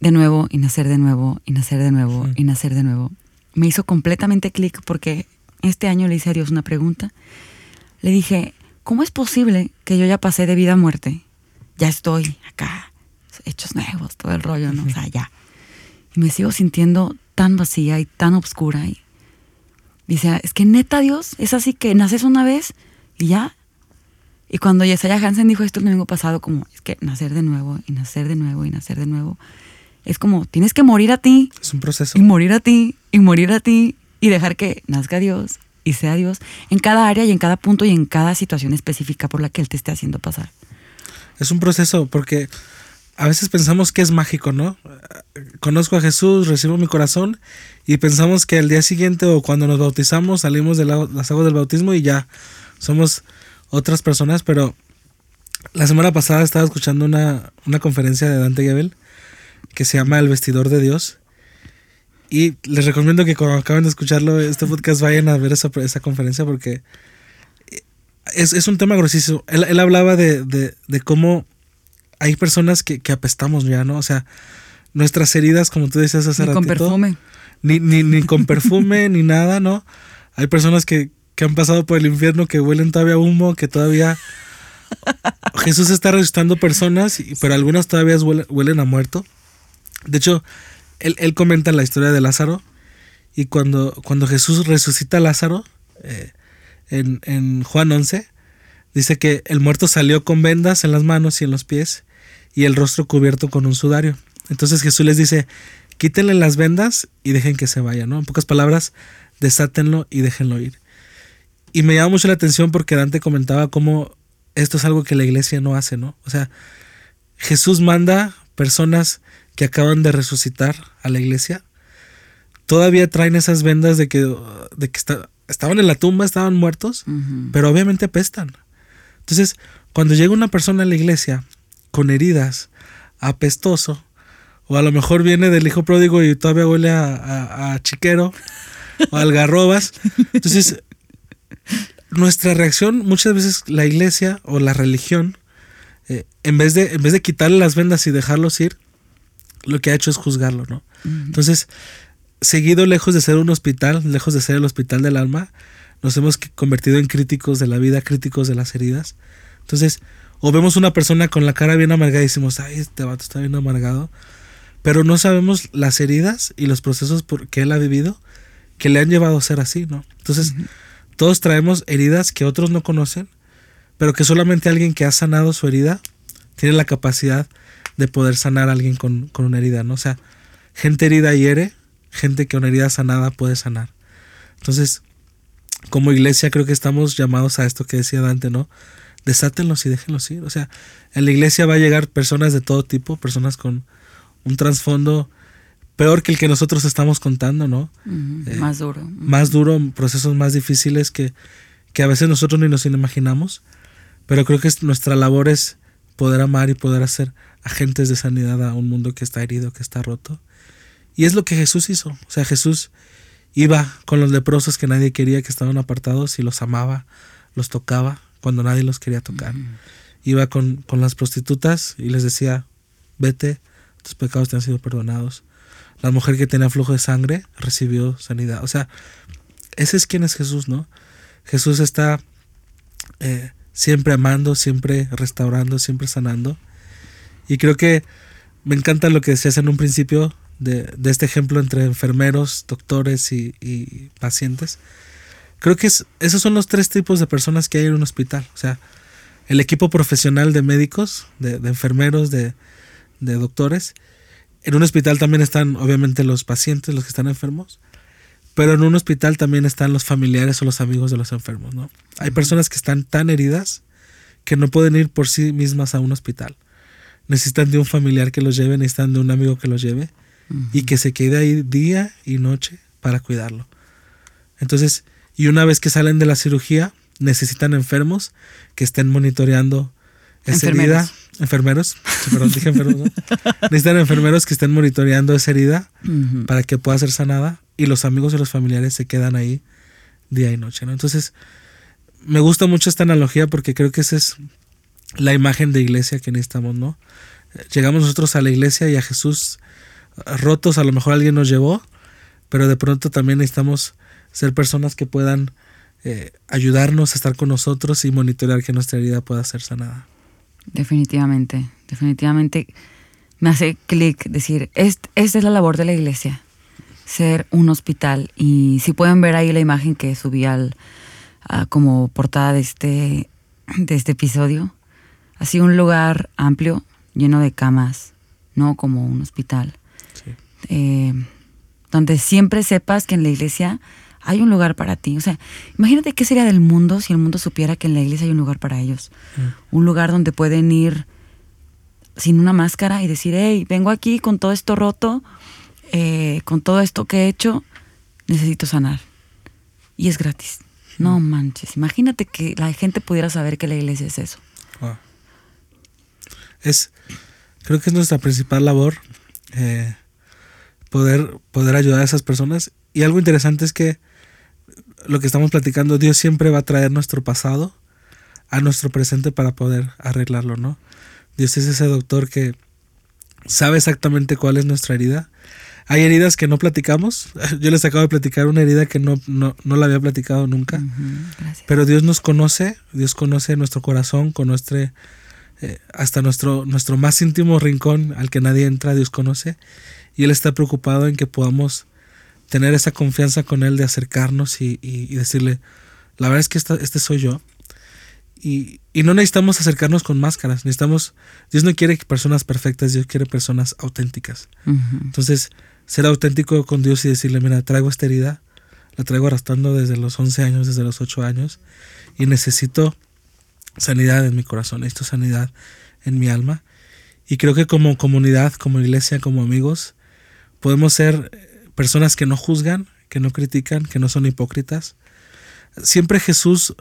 de nuevo, y nacer de nuevo, y nacer de nuevo, y nacer de nuevo. Me hizo completamente clic porque este año le hice a Dios una pregunta. Le dije, ¿cómo es posible que yo ya pasé de vida a muerte? Ya estoy acá, hechos nuevos, todo el rollo, ¿no? O sea, ya. Y me sigo sintiendo tan vacía y tan oscura. Y dice, es que neta Dios, es así que naces una vez y ya. Y cuando Yesaya Hansen dijo esto el domingo pasado, como, es que nacer de nuevo y nacer de nuevo y nacer de nuevo, es como, tienes que morir a ti. Es un proceso. Y morir a ti, y morir a ti, y dejar que nazca Dios y sea Dios en cada área y en cada punto y en cada situación específica por la que Él te esté haciendo pasar. Es un proceso porque a veces pensamos que es mágico, ¿no? Conozco a Jesús, recibo mi corazón y pensamos que al día siguiente o cuando nos bautizamos salimos de las aguas del bautismo y ya somos otras personas, pero la semana pasada estaba escuchando una, conferencia de Dante Gebel que se llama El vestidor de Dios. Y les recomiendo que cuando acaben de escucharlo, este podcast, vayan a ver esa, esa conferencia porque es, un tema grosísimo. Él, hablaba de, cómo hay personas que, apestamos ya, ¿no? O sea, nuestras heridas, como tú decías hace ni Con perfume. Ni, ni, ni con perfume, ni nada, ¿no? Hay personas que, que han pasado por el infierno que huelen todavía humo, que todavía Jesús está resucitando personas, pero algunas todavía huelen, a muerto. De hecho, él, comenta la historia de Lázaro y cuando, cuando Jesús resucita a Lázaro, eh, en, Juan 11, dice que el muerto salió con vendas en las manos y en los pies y el rostro cubierto con un sudario. Entonces Jesús les dice, quítenle las vendas y dejen que se vaya, ¿no? En pocas palabras, desátenlo y déjenlo ir. Y me llama mucho la atención porque Dante comentaba cómo esto es algo que la iglesia no hace, ¿no? O sea, Jesús manda personas que acaban de resucitar a la iglesia, todavía traen esas vendas de que, de que estaban en la tumba, estaban muertos, pero obviamente apestan. Entonces, cuando llega una persona a la iglesia con heridas, apestoso, o a lo mejor viene del hijo pródigo y todavía huele a, a chiquero o algarrobas, entonces nuestra reacción, muchas veces la iglesia o la religión, eh, en, vez de, en vez de quitarle las vendas y dejarlos ir, lo que ha hecho es juzgarlo, ¿no? Entonces, seguido lejos de ser un hospital, lejos de ser el hospital del alma, nos hemos convertido en críticos de la vida, críticos de las heridas. Entonces, o vemos una persona con la cara bien amargada y decimos, ay, este vato está bien amargado, pero no sabemos las heridas y los procesos por que él ha vivido que le han llevado a ser así, ¿no? Entonces, todos traemos heridas que otros no conocen, pero que solamente alguien que ha sanado su herida tiene la capacidad de poder sanar a alguien con, una herida, ¿no? O sea, gente herida hiere, gente que una herida sanada puede sanar. Entonces, como iglesia creo que estamos llamados a esto que decía Dante, ¿no? Desátenlos y déjenlos ir. O sea, en la iglesia va a llegar personas de todo tipo, personas con un trasfondo peor que el que nosotros estamos contando, ¿no? Eh, más duro. Más duro, procesos más difíciles que, que a veces nosotros ni nos imaginamos, pero creo que nuestra labor es poder amar y poder hacer agentes de sanidad a un mundo que está herido, que está roto. Y es lo que Jesús hizo. O sea, Jesús iba con los leprosos que nadie quería, que estaban apartados, y los amaba, los tocaba cuando nadie los quería tocar. Iba con, con las prostitutas y les decía, vete, tus pecados te han sido perdonados. La mujer que tenía flujo de sangre recibió sanidad. O sea, ese es quien es Jesús, ¿no? Jesús está eh, siempre amando, siempre restaurando, siempre sanando. Y creo que me encanta lo que decías en un principio de, este ejemplo entre enfermeros, doctores y, pacientes. Creo que esos son los tres tipos de personas que hay en un hospital. O sea, el equipo profesional de médicos, de, enfermeros, de, de doctores en un hospital también están obviamente los pacientes, los que están enfermos, pero en un hospital también están los familiares o los amigos de los enfermos, ¿no? Hay personas que están tan heridas que no pueden ir por sí mismas a un hospital. Necesitan de un familiar que los lleve, necesitan de un amigo que los lleve y que se quede ahí día y noche para cuidarlo. Entonces, y una vez que salen de la cirugía, necesitan enfermos que estén monitoreando esa herida. Enfermeros, perdón, dije enfermeros, necesitan enfermeros que estén monitoreando esa herida para que pueda ser sanada y los amigos y los familiares se quedan ahí día y noche, ¿no? Entonces, me gusta mucho esta analogía porque creo que esa es la imagen de iglesia que necesitamos, ¿no? Llegamos nosotros a la iglesia y a Jesús rotos, a lo mejor alguien nos llevó, pero de pronto también necesitamos ser personas que puedan eh, ayudarnos a estar con nosotros y monitorear que nuestra herida pueda ser sanada. Definitivamente, definitivamente me hace clic decir, esta es la labor de la iglesia, ser un hospital. Y si pueden ver ahí la imagen que subí al, como portada de este, de este episodio, así un lugar amplio, lleno de camas, no como un hospital. Eh, donde siempre sepas que en la iglesia hay un lugar para ti. O sea, imagínate qué sería del mundo si el mundo supiera que en la iglesia hay un lugar para ellos. Mm. Un lugar donde pueden ir sin una máscara y decir, hey, vengo aquí con todo esto roto, eh, con todo esto que he hecho, necesito sanar. Y es gratis. No manches, imagínate que la gente pudiera saber que la iglesia es eso. Es, creo que es nuestra principal labor eh, poder, poder ayudar a esas personas. Y algo interesante es que lo que estamos platicando, Dios siempre va a traer nuestro pasado a nuestro presente para poder arreglarlo, ¿no? Dios es ese doctor que sabe exactamente cuál es nuestra herida. Hay heridas que no platicamos. Yo les acabo de platicar una herida que no, no, la había platicado nunca. Pero Dios nos conoce, Dios conoce nuestro corazón, conoce eh, hasta nuestro, nuestro más íntimo rincón al que nadie entra, Dios conoce. Y Él está preocupado en que podamos tener esa confianza con Él de acercarnos y, decirle, la verdad es que este soy yo. Y, no necesitamos acercarnos con máscaras, necesitamos, Dios no quiere personas perfectas, Dios quiere personas auténticas. Entonces, ser auténtico con Dios y decirle, mira, traigo esta herida, la traigo arrastrando desde los 11 años, desde los 8 años, y necesito sanidad en mi corazón, necesito sanidad en mi alma. Y creo que como comunidad, como iglesia, como amigos, podemos ser personas que no juzgan, que no critican, que no son hipócritas. Siempre Jesús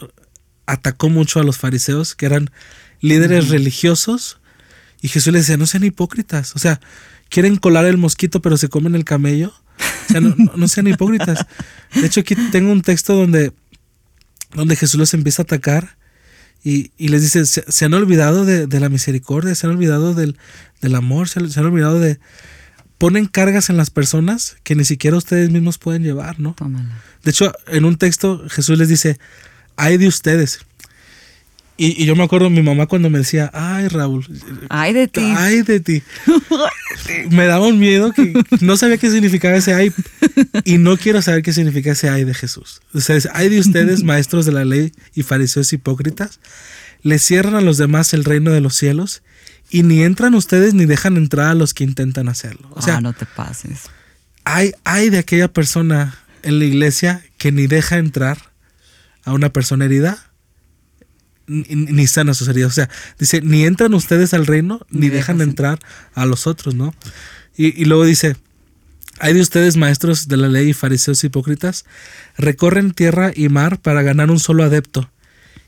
atacó mucho a los fariseos, que eran líderes religiosos, y Jesús les decía, no sean hipócritas, o sea, quieren colar el mosquito pero se comen el camello, o sea, no, sean hipócritas. De hecho, aquí tengo un texto donde, donde Jesús los empieza a atacar y, les dice, se, han olvidado de, la misericordia, se han olvidado del, amor, se, han olvidado de... Ponen cargas en las personas que ni siquiera ustedes mismos pueden llevar, ¿no? De hecho, en un texto Jesús les dice, ay de ustedes. Y, yo me acuerdo mi mamá cuando me decía, ay Raúl. Ay de ti. Ay de ti. me daba un miedo que no sabía qué significaba ese ay. Y no quiero saber qué significa ese ay de Jesús. O sea, ay de ustedes, maestros de la ley y fariseos hipócritas. Le cierran a los demás el reino de los cielos y ni entran ustedes ni dejan entrar a los que intentan hacerlo. O sea, ah, no te pases. Hay, hay de aquella persona en la iglesia que ni deja entrar a una persona herida, ni, sana sus heridas. O sea, dice, ni entran ustedes al reino, ni, dejan entrar a los otros, ¿no? Y, luego dice, hay de ustedes maestros de la ley y fariseos hipócritas, recorren tierra y mar para ganar un solo adepto.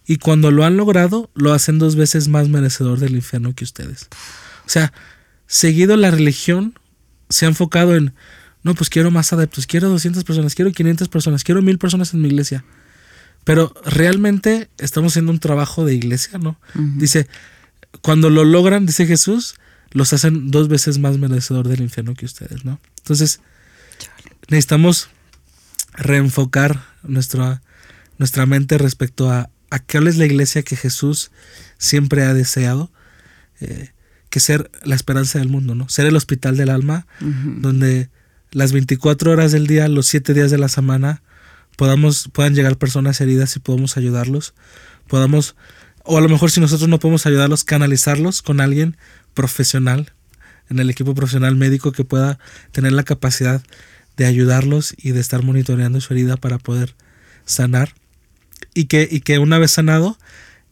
Y cuando lo han logrado, lo hacen dos veces más merecedor del infierno que ustedes. O sea, seguido la religión se ha enfocado en, no, pues quiero más adeptos, quiero 200 personas, quiero 500 personas, quiero 1000 personas en mi iglesia. Pero realmente estamos haciendo un trabajo de iglesia, ¿no? Dice, cuando lo logran, dice Jesús, los hacen dos veces más merecedor del infierno que ustedes, ¿no? Entonces, necesitamos reenfocar nuestra, nuestra mente respecto a, a cuál es la iglesia que Jesús siempre ha deseado, eh, que ser la esperanza del mundo, ¿no? Ser el hospital del alma, donde las 24 horas del día, los 7 días de la semana, podamos, puedan llegar personas heridas y podamos ayudarlos, podamos, o a lo mejor si nosotros no podemos ayudarlos, canalizarlos con alguien profesional, en el equipo profesional médico que pueda tener la capacidad de ayudarlos y de estar monitoreando su herida para poder sanar y que, y que una vez sanado,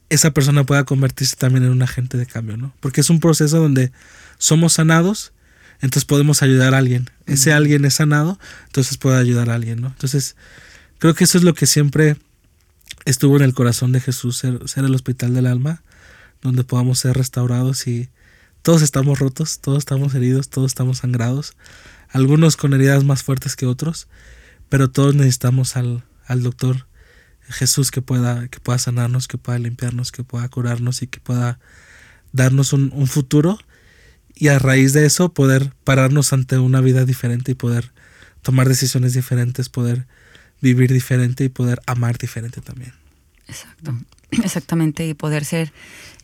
esa persona pueda convertirse también en un agente de cambio, ¿no? Porque es un proceso donde somos sanados, entonces podemos ayudar a alguien. Ese alguien es sanado, entonces puede ayudar a alguien, ¿no? Entonces, Creo que eso es lo que siempre estuvo en el corazón de Jesús, ser, el hospital del alma, donde podamos ser restaurados y todos estamos rotos, todos estamos heridos, todos estamos sangrados, algunos con heridas más fuertes que otros, pero todos necesitamos al, al doctor Jesús que pueda, que pueda sanarnos, que pueda limpiarnos, que pueda curarnos y que pueda darnos un, futuro. Y a raíz de eso poder pararnos ante una vida diferente y poder tomar decisiones diferentes, poder vivir diferente y poder amar diferente también. Exacto, exactamente, y poder ser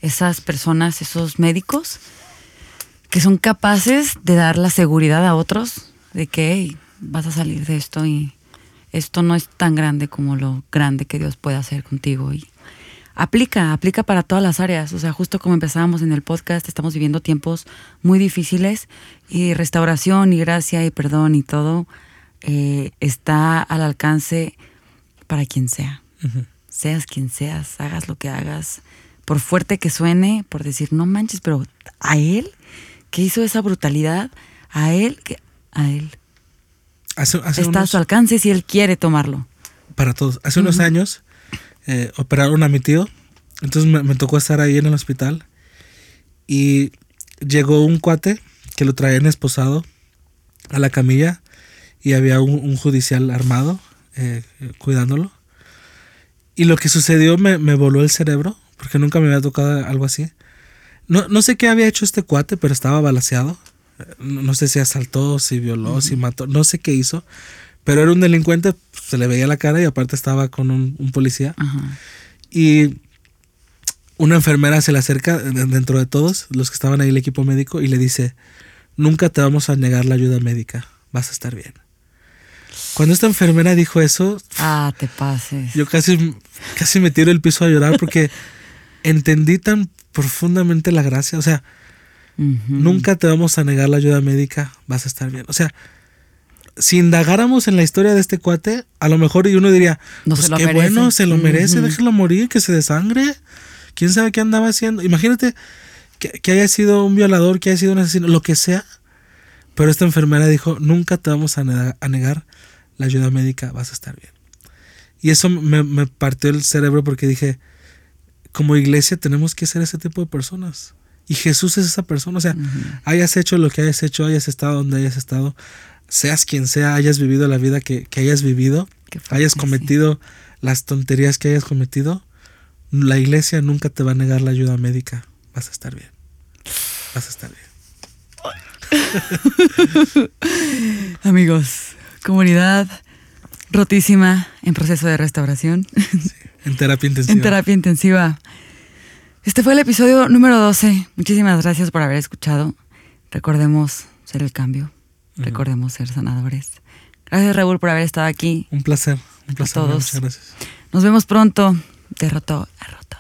esas personas, esos médicos que son capaces de dar la seguridad a otros de que vas a salir de esto y esto no es tan grande como lo grande que Dios puede hacer contigo y aplica, aplica para todas las áreas. O sea, justo como empezábamos en el podcast, estamos viviendo tiempos muy difíciles y restauración y gracia y perdón y todo eh, está al alcance para quien sea. Seas quien seas, hagas lo que hagas, por fuerte que suene, por decir, no manches, pero a él que hizo esa brutalidad, a él, que a él Hace, hace está a unos- su alcance si él quiere tomarlo. para todos. Hace unos años eh, operaron a mi tío, entonces me, me tocó estar ahí en el hospital y llegó un cuate que lo traían esposado a la camilla y había un, un judicial armado eh, cuidándolo. Y lo que sucedió me, me voló el cerebro, porque nunca me había tocado algo así. No, no sé qué había hecho este cuate, pero estaba balaseado. No, sé si asaltó, si violó, si mató, no sé qué hizo. Pero era un delincuente, se le veía la cara y aparte estaba con un, un policía. Y una enfermera se le acerca de- dentro de todos los que estaban ahí, el equipo médico, y le dice, nunca te vamos a negar la ayuda médica, vas a estar bien. Cuando esta enfermera dijo eso, Ah, te pases. yo casi, casi me tiro el piso a llorar porque entendí tan profundamente la gracia. O sea, Nunca te vamos a negar la ayuda médica, vas a estar bien. O sea, si indagáramos en la historia de este cuate, a lo mejor uno diría, No pues qué merece. bueno, se lo merece, déjelo morir, que se desangre. ¿Quién sabe qué andaba haciendo? Imagínate que, que haya sido un violador, que haya sido un asesino, lo que sea. Pero esta enfermera dijo, nunca te vamos a nega- a negar la ayuda médica, vas a estar bien. Y eso me, me partió el cerebro porque dije, como iglesia tenemos que ser ese tipo de personas. Y Jesús es esa persona. O sea, hayas hecho lo que hayas hecho, hayas estado donde hayas estado, seas quien sea, hayas vivido la vida que, que hayas vivido, fuerte, hayas sí. cometido las tonterías que hayas cometido, la iglesia nunca te va a negar la ayuda médica. Vas a estar bien. Vas a estar bien. Amigos, comunidad rotísima en proceso de restauración, En terapia intensiva. en terapia intensiva. Este fue el episodio número 12. Muchísimas gracias por haber escuchado. Recordemos ser el cambio. Recordemos ser sanadores. Gracias, Raúl, por haber estado aquí. Un placer. Un placer. todos. Muchas gracias. Nos vemos pronto. De roto a roto.